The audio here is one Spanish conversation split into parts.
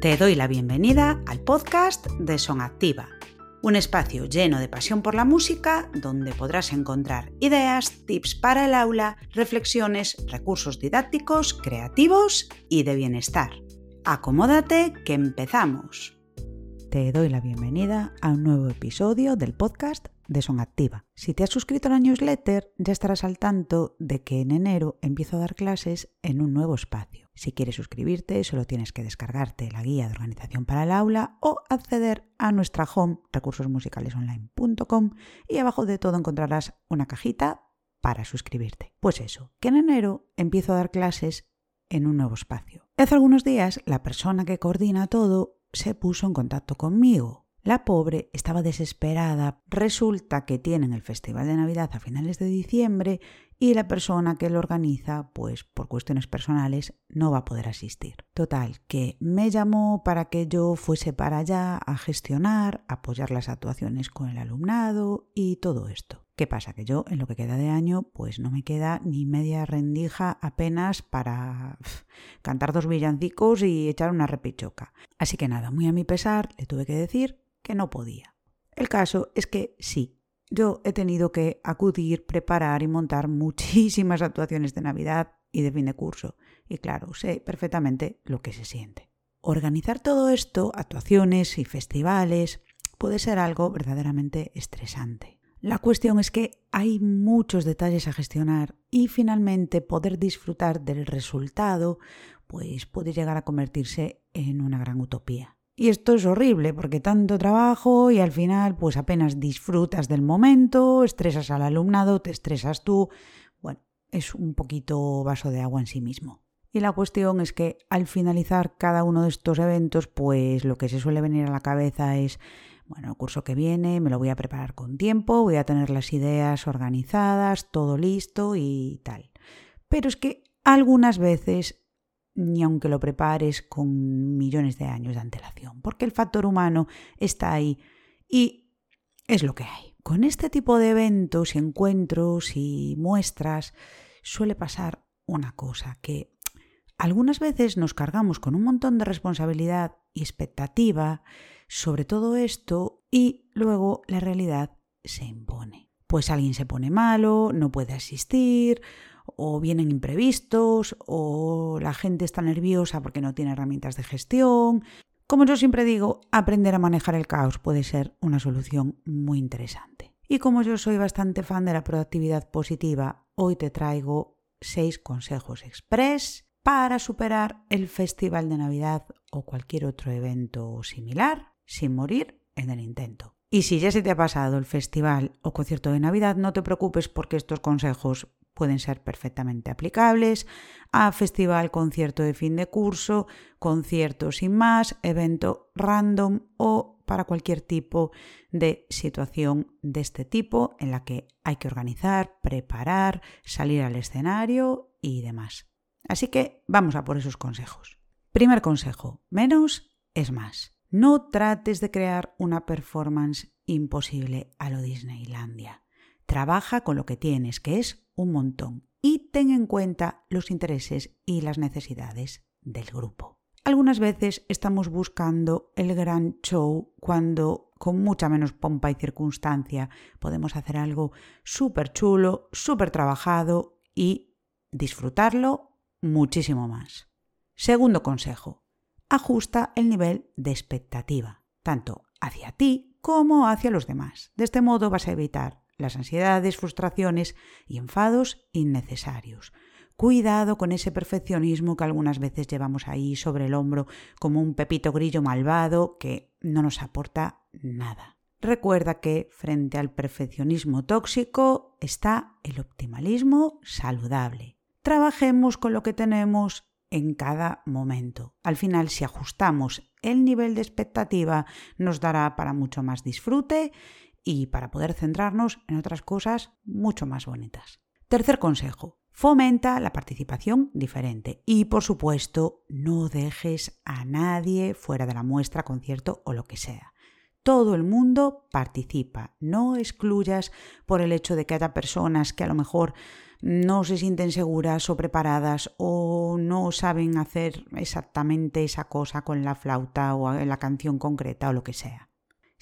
Te doy la bienvenida al podcast de Son Activa, un espacio lleno de pasión por la música donde podrás encontrar ideas, tips para el aula, reflexiones, recursos didácticos, creativos y de bienestar. Acomódate que empezamos. Te doy la bienvenida a un nuevo episodio del podcast de Son Activa. Si te has suscrito a la newsletter, ya estarás al tanto de que en enero empiezo a dar clases en un nuevo espacio. Si quieres suscribirte, solo tienes que descargarte la guía de organización para el aula o acceder a nuestra home recursosmusicalesonline.com y abajo de todo encontrarás una cajita para suscribirte. Pues eso, que en enero empiezo a dar clases en un nuevo espacio. Hace algunos días la persona que coordina todo se puso en contacto conmigo la pobre estaba desesperada. Resulta que tienen el Festival de Navidad a finales de diciembre y la persona que lo organiza, pues por cuestiones personales, no va a poder asistir. Total, que me llamó para que yo fuese para allá a gestionar, apoyar las actuaciones con el alumnado y todo esto. ¿Qué pasa? Que yo en lo que queda de año pues no me queda ni media rendija apenas para cantar dos villancicos y echar una repichoca. Así que nada, muy a mi pesar, le tuve que decir que no podía. El caso es que sí, yo he tenido que acudir, preparar y montar muchísimas actuaciones de Navidad y de fin de curso. Y claro, sé perfectamente lo que se siente. Organizar todo esto, actuaciones y festivales, puede ser algo verdaderamente estresante. La cuestión es que hay muchos detalles a gestionar y finalmente poder disfrutar del resultado pues puede llegar a convertirse en una gran utopía. Y esto es horrible porque tanto trabajo y al final pues apenas disfrutas del momento, estresas al alumnado, te estresas tú. Bueno, es un poquito vaso de agua en sí mismo. Y la cuestión es que al finalizar cada uno de estos eventos, pues lo que se suele venir a la cabeza es, bueno, el curso que viene me lo voy a preparar con tiempo, voy a tener las ideas organizadas, todo listo y tal. Pero es que algunas veces ni aunque lo prepares con millones de años de antelación, porque el factor humano está ahí y es lo que hay. Con este tipo de eventos y encuentros y muestras suele pasar una cosa, que algunas veces nos cargamos con un montón de responsabilidad y expectativa sobre todo esto y luego la realidad se impone. Pues alguien se pone malo, no puede asistir, o vienen imprevistos, o la gente está nerviosa porque no tiene herramientas de gestión. Como yo siempre digo, aprender a manejar el caos puede ser una solución muy interesante. Y como yo soy bastante fan de la proactividad positiva, hoy te traigo seis consejos express para superar el Festival de Navidad o cualquier otro evento similar sin morir en el intento. Y si ya se te ha pasado el festival o concierto de Navidad, no te preocupes porque estos consejos pueden ser perfectamente aplicables a festival, concierto de fin de curso, concierto sin más, evento random o para cualquier tipo de situación de este tipo en la que hay que organizar, preparar, salir al escenario y demás. Así que vamos a por esos consejos. Primer consejo, menos es más. No trates de crear una performance imposible a lo Disneylandia. Trabaja con lo que tienes, que es un montón, y ten en cuenta los intereses y las necesidades del grupo. Algunas veces estamos buscando el gran show cuando con mucha menos pompa y circunstancia podemos hacer algo súper chulo, súper trabajado y disfrutarlo muchísimo más. Segundo consejo, ajusta el nivel de expectativa, tanto hacia ti como hacia los demás. De este modo vas a evitar las ansiedades, frustraciones y enfados innecesarios. Cuidado con ese perfeccionismo que algunas veces llevamos ahí sobre el hombro como un pepito grillo malvado que no nos aporta nada. Recuerda que frente al perfeccionismo tóxico está el optimalismo saludable. Trabajemos con lo que tenemos en cada momento. Al final, si ajustamos el nivel de expectativa, nos dará para mucho más disfrute y para poder centrarnos en otras cosas mucho más bonitas. Tercer consejo, fomenta la participación diferente y por supuesto no dejes a nadie fuera de la muestra, concierto o lo que sea. Todo el mundo participa, no excluyas por el hecho de que haya personas que a lo mejor no se sienten seguras o preparadas o no saben hacer exactamente esa cosa con la flauta o la canción concreta o lo que sea.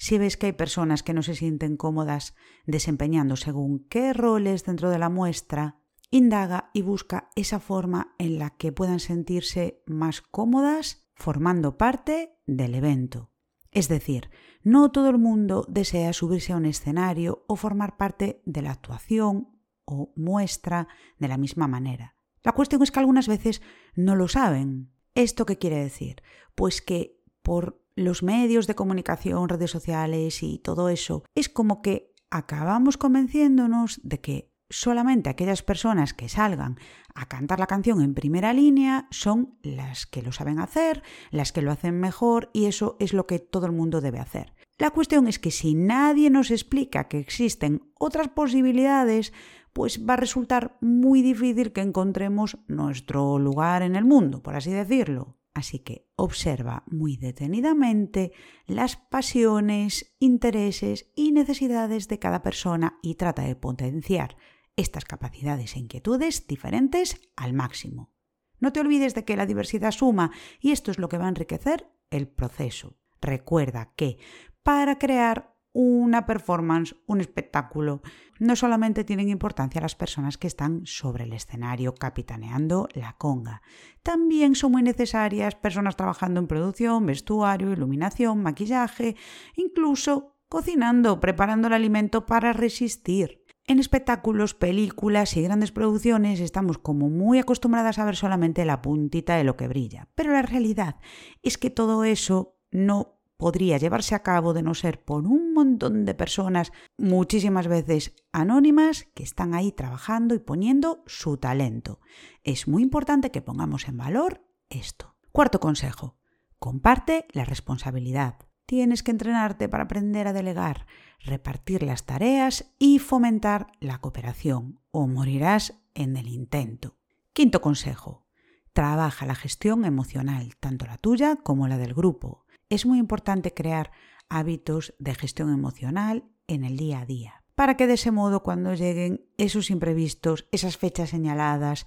Si ves que hay personas que no se sienten cómodas desempeñando según qué roles dentro de la muestra, indaga y busca esa forma en la que puedan sentirse más cómodas formando parte del evento. Es decir, no todo el mundo desea subirse a un escenario o formar parte de la actuación o muestra de la misma manera. La cuestión es que algunas veces no lo saben. ¿Esto qué quiere decir? Pues que por los medios de comunicación, redes sociales y todo eso, es como que acabamos convenciéndonos de que solamente aquellas personas que salgan a cantar la canción en primera línea son las que lo saben hacer, las que lo hacen mejor y eso es lo que todo el mundo debe hacer. La cuestión es que si nadie nos explica que existen otras posibilidades, pues va a resultar muy difícil que encontremos nuestro lugar en el mundo, por así decirlo. Así que observa muy detenidamente las pasiones, intereses y necesidades de cada persona y trata de potenciar estas capacidades e inquietudes diferentes al máximo. No te olvides de que la diversidad suma y esto es lo que va a enriquecer el proceso. Recuerda que para crear una performance, un espectáculo. No solamente tienen importancia las personas que están sobre el escenario capitaneando la conga, también son muy necesarias personas trabajando en producción, vestuario, iluminación, maquillaje, incluso cocinando, preparando el alimento para resistir. En espectáculos, películas y grandes producciones estamos como muy acostumbradas a ver solamente la puntita de lo que brilla, pero la realidad es que todo eso no podría llevarse a cabo de no ser por un montón de personas, muchísimas veces anónimas, que están ahí trabajando y poniendo su talento. Es muy importante que pongamos en valor esto. Cuarto consejo. Comparte la responsabilidad. Tienes que entrenarte para aprender a delegar, repartir las tareas y fomentar la cooperación, o morirás en el intento. Quinto consejo. Trabaja la gestión emocional, tanto la tuya como la del grupo es muy importante crear hábitos de gestión emocional en el día a día, para que de ese modo cuando lleguen esos imprevistos, esas fechas señaladas,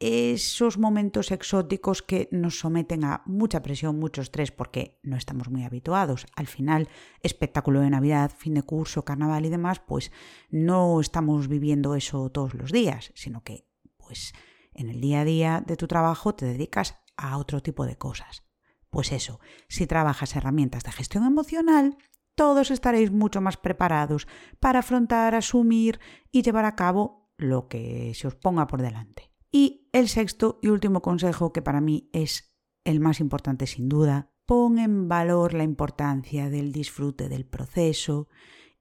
esos momentos exóticos que nos someten a mucha presión, mucho estrés, porque no estamos muy habituados. Al final, espectáculo de Navidad, fin de curso, carnaval y demás, pues no estamos viviendo eso todos los días, sino que pues en el día a día de tu trabajo te dedicas a otro tipo de cosas. Pues eso, si trabajas herramientas de gestión emocional, todos estaréis mucho más preparados para afrontar, asumir y llevar a cabo lo que se os ponga por delante. Y el sexto y último consejo, que para mí es el más importante sin duda, pon en valor la importancia del disfrute del proceso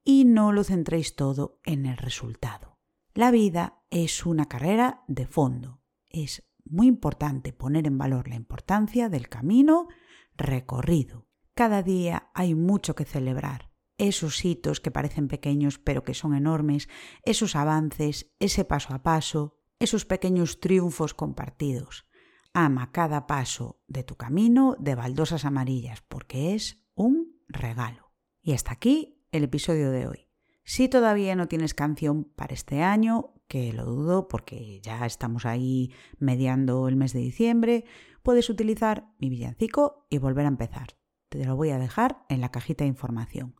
y no lo centréis todo en el resultado. La vida es una carrera de fondo. Es muy importante poner en valor la importancia del camino recorrido. Cada día hay mucho que celebrar. Esos hitos que parecen pequeños pero que son enormes, esos avances, ese paso a paso, esos pequeños triunfos compartidos. Ama cada paso de tu camino de baldosas amarillas porque es un regalo. Y hasta aquí el episodio de hoy. Si todavía no tienes canción para este año, que lo dudo porque ya estamos ahí mediando el mes de diciembre, puedes utilizar mi villancico y volver a empezar. Te lo voy a dejar en la cajita de información.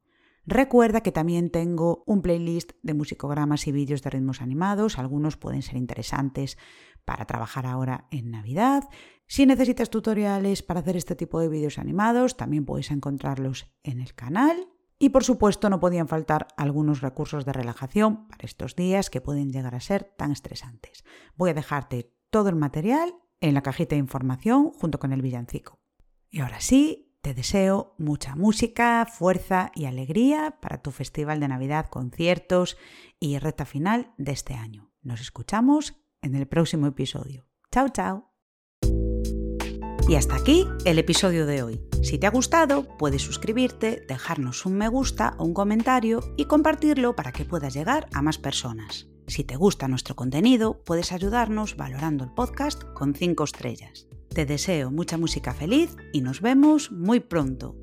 Recuerda que también tengo un playlist de musicogramas y vídeos de ritmos animados, algunos pueden ser interesantes para trabajar ahora en Navidad. Si necesitas tutoriales para hacer este tipo de vídeos animados, también puedes encontrarlos en el canal. Y por supuesto no podían faltar algunos recursos de relajación para estos días que pueden llegar a ser tan estresantes. Voy a dejarte todo el material en la cajita de información junto con el villancico. Y ahora sí, te deseo mucha música, fuerza y alegría para tu festival de Navidad, conciertos y reta final de este año. Nos escuchamos en el próximo episodio. Chao, chao. Y hasta aquí el episodio de hoy. Si te ha gustado, puedes suscribirte, dejarnos un me gusta o un comentario y compartirlo para que puedas llegar a más personas. Si te gusta nuestro contenido, puedes ayudarnos valorando el podcast con 5 estrellas. Te deseo mucha música feliz y nos vemos muy pronto.